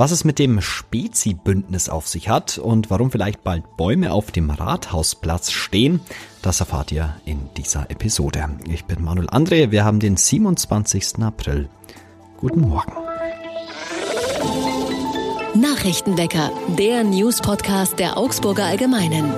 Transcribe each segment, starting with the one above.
Was es mit dem Spezi-Bündnis auf sich hat und warum vielleicht bald Bäume auf dem Rathausplatz stehen, das erfahrt ihr in dieser Episode. Ich bin Manuel André, wir haben den 27. April. Guten Morgen. Nachrichtenwecker, der News-Podcast der Augsburger Allgemeinen.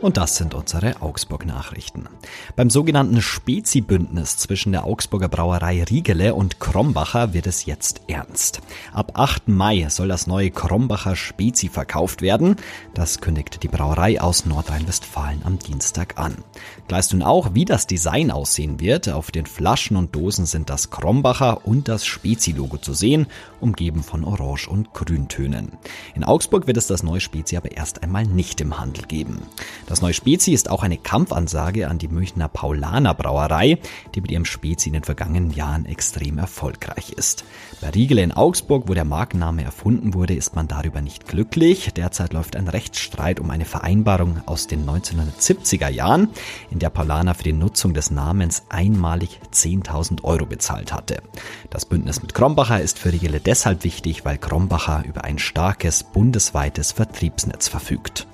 Und das sind unsere Augsburg-Nachrichten. Beim sogenannten Spezi-Bündnis zwischen der Augsburger Brauerei Riegele und Krombacher wird es jetzt ernst. Ab 8. Mai soll das neue Krombacher Spezi verkauft werden. Das kündigte die Brauerei aus Nordrhein-Westfalen am Dienstag an. Gleist nun auch, wie das Design aussehen wird. Auf den Flaschen und Dosen sind das Krombacher und das Spezi-Logo zu sehen, umgeben von Orange- und Grüntönen. In Augsburg wird es das neue Spezi aber erst einmal nicht im Handel geben. Das neue Spezi ist auch eine Kampfansage an die Münchner Paulaner Brauerei, die mit ihrem Spezi in den vergangenen Jahren extrem erfolgreich ist. Bei Riegele in Augsburg, wo der Markenname erfunden wurde, ist man darüber nicht glücklich. Derzeit läuft ein Rechtsstreit um eine Vereinbarung aus den 1970er Jahren, in der Paulaner für die Nutzung des Namens einmalig 10.000 Euro bezahlt hatte. Das Bündnis mit Krombacher ist für Riegele deshalb wichtig, weil Krombacher über ein starkes bundesweites Vertriebsnetz verfügt.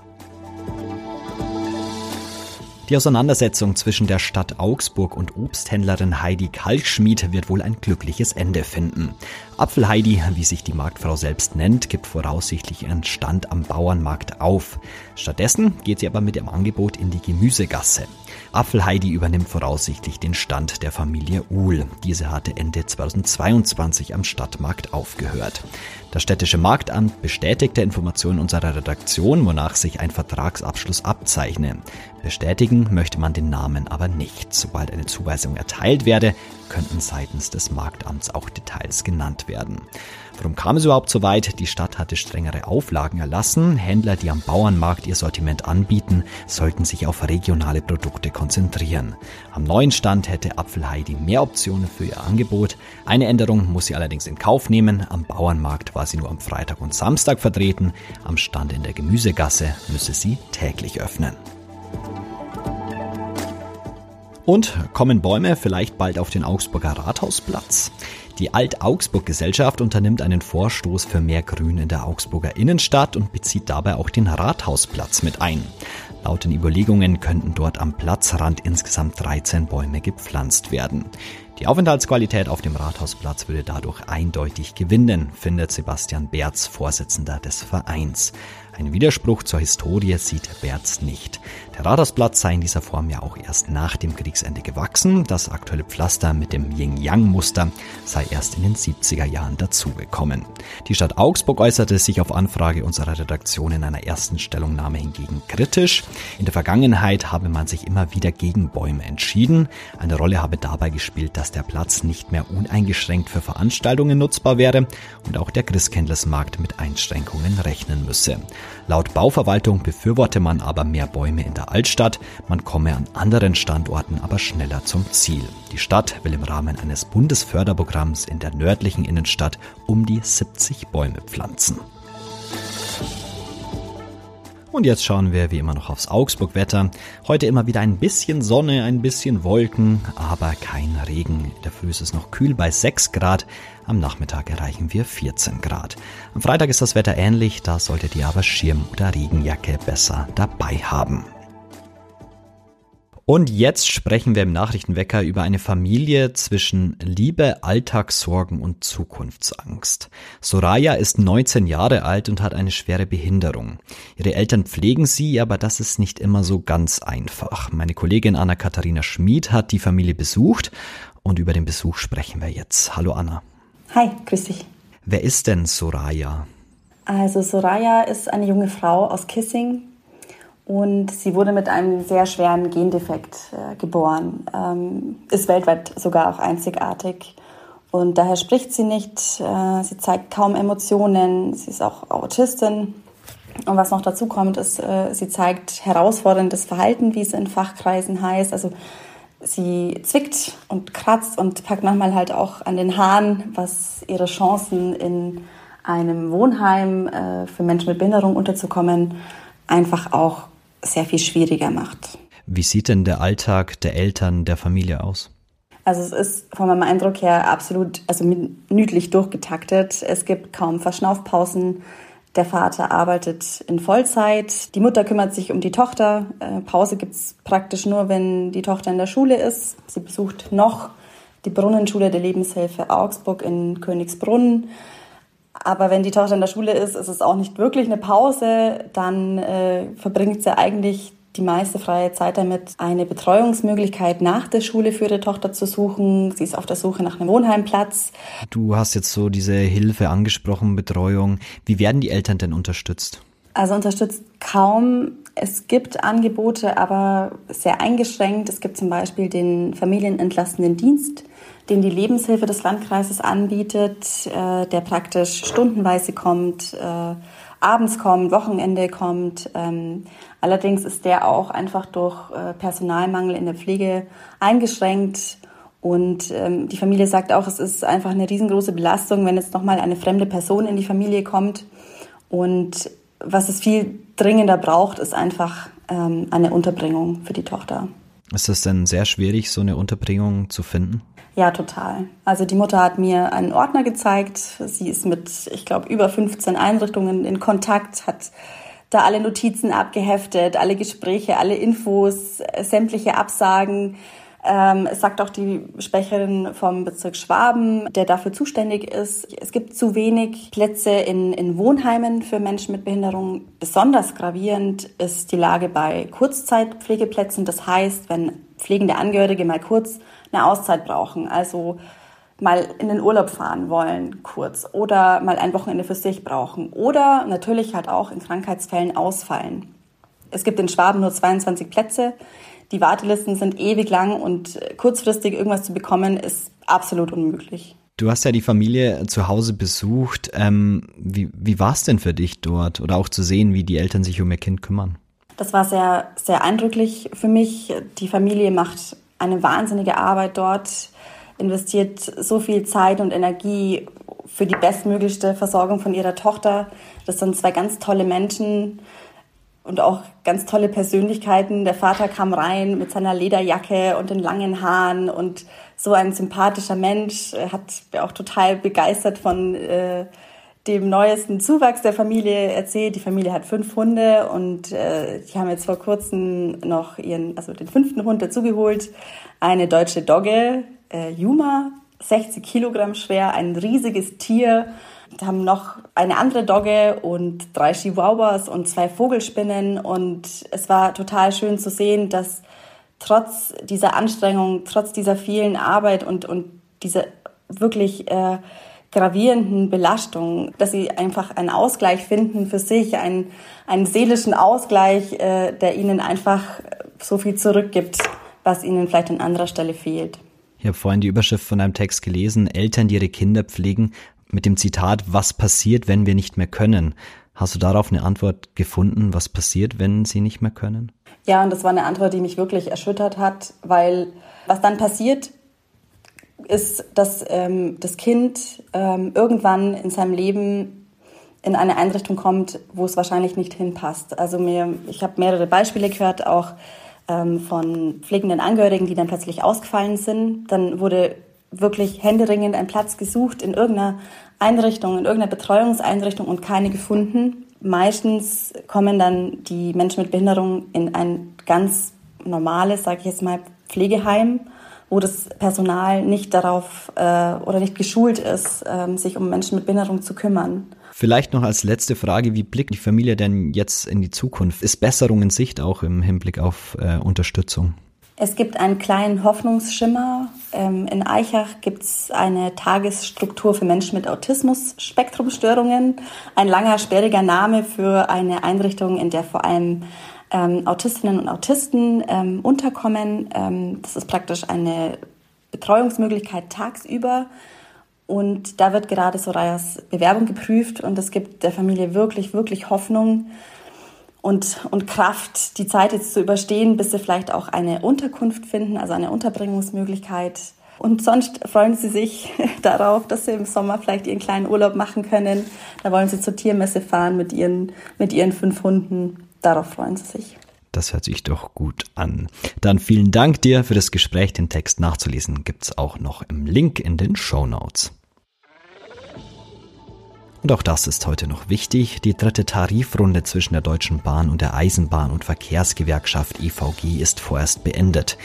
Die Auseinandersetzung zwischen der Stadt Augsburg und Obsthändlerin Heidi Kalkschmied wird wohl ein glückliches Ende finden. Apfelheidi, wie sich die Marktfrau selbst nennt, gibt voraussichtlich ihren Stand am Bauernmarkt auf. Stattdessen geht sie aber mit ihrem Angebot in die Gemüsegasse. Apfelheidi übernimmt voraussichtlich den Stand der Familie Uhl. Diese hatte Ende 2022 am Stadtmarkt aufgehört. Das städtische Marktamt bestätigte Informationen unserer Redaktion, wonach sich ein Vertragsabschluss abzeichne. Bestätigen möchte man den Namen aber nicht. Sobald eine Zuweisung erteilt werde, könnten seitens des Marktamts auch Details genannt werden. Warum kam es überhaupt so weit? Die Stadt hatte strengere Auflagen erlassen. Händler, die am Bauernmarkt ihr Sortiment anbieten, sollten sich auf regionale Produkte konzentrieren. Am neuen Stand hätte Apfelheidi mehr Optionen für ihr Angebot. Eine Änderung muss sie allerdings in Kauf nehmen. Am Bauernmarkt war sie nur am Freitag und Samstag vertreten. Am Stand in der Gemüsegasse müsse sie täglich öffnen. Und kommen Bäume vielleicht bald auf den Augsburger Rathausplatz? Die Alt-Augsburg-Gesellschaft unternimmt einen Vorstoß für mehr Grün in der Augsburger Innenstadt und bezieht dabei auch den Rathausplatz mit ein. Laut den Überlegungen könnten dort am Platzrand insgesamt 13 Bäume gepflanzt werden. Die Aufenthaltsqualität auf dem Rathausplatz würde dadurch eindeutig gewinnen, findet Sebastian Berz, Vorsitzender des Vereins. Ein Widerspruch zur Historie sieht Berz nicht. Der Rathausplatz sei in dieser Form ja auch erst nach dem Kriegsende gewachsen. Das aktuelle Pflaster mit dem Yin-Yang-Muster sei erst in den 70er Jahren dazugekommen. Die Stadt Augsburg äußerte sich auf Anfrage unserer Redaktion in einer ersten Stellungnahme hingegen kritisch. In der Vergangenheit habe man sich immer wieder gegen Bäume entschieden. Eine Rolle habe dabei gespielt, dass der Platz nicht mehr uneingeschränkt für Veranstaltungen nutzbar wäre und auch der Christkindlesmarkt mit Einschränkungen rechnen müsse. Laut Bauverwaltung befürworte man aber mehr Bäume in der Altstadt, man komme an anderen Standorten aber schneller zum Ziel. Die Stadt will im Rahmen eines Bundesförderprogramms in der nördlichen Innenstadt um die 70 Bäume pflanzen. Und jetzt schauen wir wie immer noch aufs Augsburg-Wetter. Heute immer wieder ein bisschen Sonne, ein bisschen Wolken, aber kein Regen. Der Früh ist es noch kühl bei 6 Grad. Am Nachmittag erreichen wir 14 Grad. Am Freitag ist das Wetter ähnlich, da solltet ihr aber Schirm oder Regenjacke besser dabei haben. Und jetzt sprechen wir im Nachrichtenwecker über eine Familie zwischen Liebe, Alltagssorgen und Zukunftsangst. Soraya ist 19 Jahre alt und hat eine schwere Behinderung. Ihre Eltern pflegen sie, aber das ist nicht immer so ganz einfach. Meine Kollegin Anna-Katharina Schmid hat die Familie besucht und über den Besuch sprechen wir jetzt. Hallo Anna. Hi, grüß dich. Wer ist denn Soraya? Also Soraya ist eine junge Frau aus Kissing, und sie wurde mit einem sehr schweren Gendefekt äh, geboren, ähm, ist weltweit sogar auch einzigartig. Und daher spricht sie nicht, äh, sie zeigt kaum Emotionen, sie ist auch Autistin. Und was noch dazu kommt, ist, äh, sie zeigt herausforderndes Verhalten, wie es in Fachkreisen heißt. Also sie zwickt und kratzt und packt manchmal halt auch an den Haaren, was ihre Chancen in einem Wohnheim äh, für Menschen mit Behinderung unterzukommen einfach auch sehr viel schwieriger macht. Wie sieht denn der Alltag der Eltern, der Familie aus? Also es ist von meinem Eindruck her absolut also minütlich durchgetaktet. Es gibt kaum Verschnaufpausen. Der Vater arbeitet in Vollzeit. Die Mutter kümmert sich um die Tochter. Äh, Pause gibt's praktisch nur, wenn die Tochter in der Schule ist. Sie besucht noch die Brunnenschule der Lebenshilfe Augsburg in Königsbrunn. Aber wenn die Tochter in der Schule ist, ist es auch nicht wirklich eine Pause. Dann äh, verbringt sie eigentlich die meiste freie Zeit damit, eine Betreuungsmöglichkeit nach der Schule für ihre Tochter zu suchen. Sie ist auf der Suche nach einem Wohnheimplatz. Du hast jetzt so diese Hilfe angesprochen, Betreuung. Wie werden die Eltern denn unterstützt? Also unterstützt kaum. Es gibt Angebote, aber sehr eingeschränkt. Es gibt zum Beispiel den familienentlastenden Dienst, den die Lebenshilfe des Landkreises anbietet, äh, der praktisch stundenweise kommt, äh, abends kommt, Wochenende kommt. Ähm, allerdings ist der auch einfach durch äh, Personalmangel in der Pflege eingeschränkt. Und ähm, die Familie sagt auch, es ist einfach eine riesengroße Belastung, wenn jetzt nochmal eine fremde Person in die Familie kommt. Und was es viel dringender braucht, ist einfach ähm, eine Unterbringung für die Tochter. Ist es denn sehr schwierig, so eine Unterbringung zu finden? Ja, total. Also die Mutter hat mir einen Ordner gezeigt. Sie ist mit, ich glaube, über 15 Einrichtungen in Kontakt, hat da alle Notizen abgeheftet, alle Gespräche, alle Infos, sämtliche Absagen. Ähm, es sagt auch die Sprecherin vom Bezirk Schwaben, der dafür zuständig ist. Es gibt zu wenig Plätze in, in Wohnheimen für Menschen mit Behinderung. Besonders gravierend ist die Lage bei Kurzzeitpflegeplätzen. Das heißt, wenn pflegende Angehörige mal kurz eine Auszeit brauchen, also mal in den Urlaub fahren wollen, kurz, oder mal ein Wochenende für sich brauchen, oder natürlich halt auch in Krankheitsfällen ausfallen. Es gibt in Schwaben nur 22 Plätze. Die Wartelisten sind ewig lang und kurzfristig irgendwas zu bekommen, ist absolut unmöglich. Du hast ja die Familie zu Hause besucht. Ähm, wie wie war es denn für dich dort oder auch zu sehen, wie die Eltern sich um ihr Kind kümmern? Das war sehr, sehr eindrücklich für mich. Die Familie macht eine wahnsinnige Arbeit dort, investiert so viel Zeit und Energie für die bestmöglichste Versorgung von ihrer Tochter. Das sind zwei ganz tolle Menschen und auch ganz tolle Persönlichkeiten. Der Vater kam rein mit seiner Lederjacke und den langen Haaren und so ein sympathischer Mensch, er hat auch total begeistert von äh, dem neuesten Zuwachs der Familie erzählt. Die Familie hat fünf Hunde und äh, die haben jetzt vor kurzem noch ihren, also den fünften Hund dazugeholt. Eine deutsche Dogge, äh, Yuma, 60 Kilogramm schwer, ein riesiges Tier. Wir haben noch eine andere Dogge und drei Chihuahuas und zwei Vogelspinnen und es war total schön zu sehen, dass trotz dieser Anstrengung, trotz dieser vielen Arbeit und, und dieser wirklich äh, gravierenden Belastungen, dass sie einfach einen Ausgleich finden für sich, einen, einen seelischen Ausgleich, äh, der ihnen einfach so viel zurückgibt, was ihnen vielleicht an anderer Stelle fehlt. Ich habe vorhin die Überschrift von einem Text gelesen, Eltern, die ihre Kinder pflegen, mit dem Zitat, was passiert, wenn wir nicht mehr können? Hast du darauf eine Antwort gefunden, was passiert, wenn sie nicht mehr können? Ja, und das war eine Antwort, die mich wirklich erschüttert hat, weil was dann passiert, ist, dass ähm, das Kind ähm, irgendwann in seinem Leben in eine Einrichtung kommt, wo es wahrscheinlich nicht hinpasst. Also mir, ich habe mehrere Beispiele gehört, auch ähm, von pflegenden Angehörigen, die dann plötzlich ausgefallen sind. Dann wurde wirklich händeringend ein Platz gesucht in irgendeiner Einrichtung, in irgendeiner Betreuungseinrichtung und keine gefunden. Meistens kommen dann die Menschen mit Behinderung in ein ganz normales, sage ich jetzt mal, Pflegeheim wo das Personal nicht darauf äh, oder nicht geschult ist, ähm, sich um Menschen mit Behinderung zu kümmern. Vielleicht noch als letzte Frage, wie blickt die Familie denn jetzt in die Zukunft? Ist Besserung in Sicht auch im Hinblick auf äh, Unterstützung? Es gibt einen kleinen Hoffnungsschimmer. Ähm, in Eichach gibt es eine Tagesstruktur für Menschen mit Autismus-Spektrumstörungen. Ein langer, sperriger Name für eine Einrichtung, in der vor allem ähm, Autistinnen und Autisten ähm, unterkommen. Ähm, das ist praktisch eine Betreuungsmöglichkeit tagsüber. Und da wird gerade Sorayas Bewerbung geprüft und es gibt der Familie wirklich, wirklich Hoffnung und, und Kraft, die Zeit jetzt zu überstehen, bis sie vielleicht auch eine Unterkunft finden, also eine Unterbringungsmöglichkeit. Und sonst freuen sie sich darauf, dass sie im Sommer vielleicht ihren kleinen Urlaub machen können. Da wollen sie zur Tiermesse fahren mit ihren, mit ihren fünf Hunden darauf freuen sie sich. Das hört sich doch gut an. Dann vielen Dank dir für das Gespräch. Den Text nachzulesen gibt's auch noch im Link in den Show Notes. Und auch das ist heute noch wichtig. Die dritte Tarifrunde zwischen der Deutschen Bahn und der Eisenbahn- und Verkehrsgewerkschaft EVG ist vorerst beendet.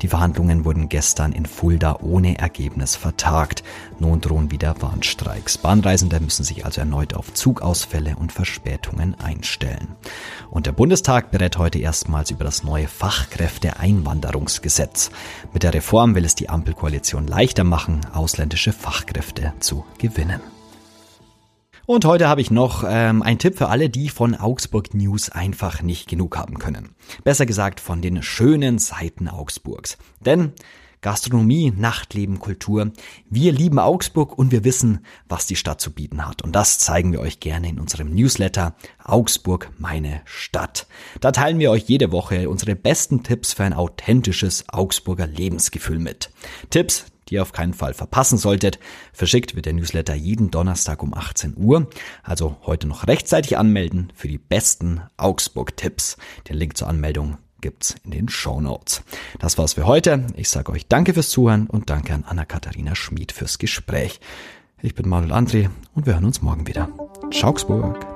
Die Verhandlungen wurden gestern in Fulda ohne Ergebnis vertagt. Nun drohen wieder Warnstreiks. Bahnreisende müssen sich also erneut auf Zugausfälle und Verspätungen einstellen. Und der Bundestag berät heute erstmals über das neue Fachkräfteeinwanderungsgesetz. Mit der Reform will es die Ampelkoalition leichter machen, ausländische Fachkräfte zu gewinnen. Und heute habe ich noch ähm, einen Tipp für alle, die von Augsburg News einfach nicht genug haben können. Besser gesagt von den schönen Seiten Augsburgs. Denn Gastronomie, Nachtleben, Kultur. Wir lieben Augsburg und wir wissen, was die Stadt zu bieten hat. Und das zeigen wir euch gerne in unserem Newsletter Augsburg, meine Stadt. Da teilen wir euch jede Woche unsere besten Tipps für ein authentisches Augsburger Lebensgefühl mit. Tipps, die ihr auf keinen Fall verpassen solltet. Verschickt wird der Newsletter jeden Donnerstag um 18 Uhr. Also heute noch rechtzeitig anmelden für die besten Augsburg-Tipps. Den Link zur Anmeldung gibt's in den Show Notes. Das war's für heute. Ich sage euch danke fürs Zuhören und danke an Anna-Katharina Schmid fürs Gespräch. Ich bin Manuel André und wir hören uns morgen wieder. Ciao, Augsburg.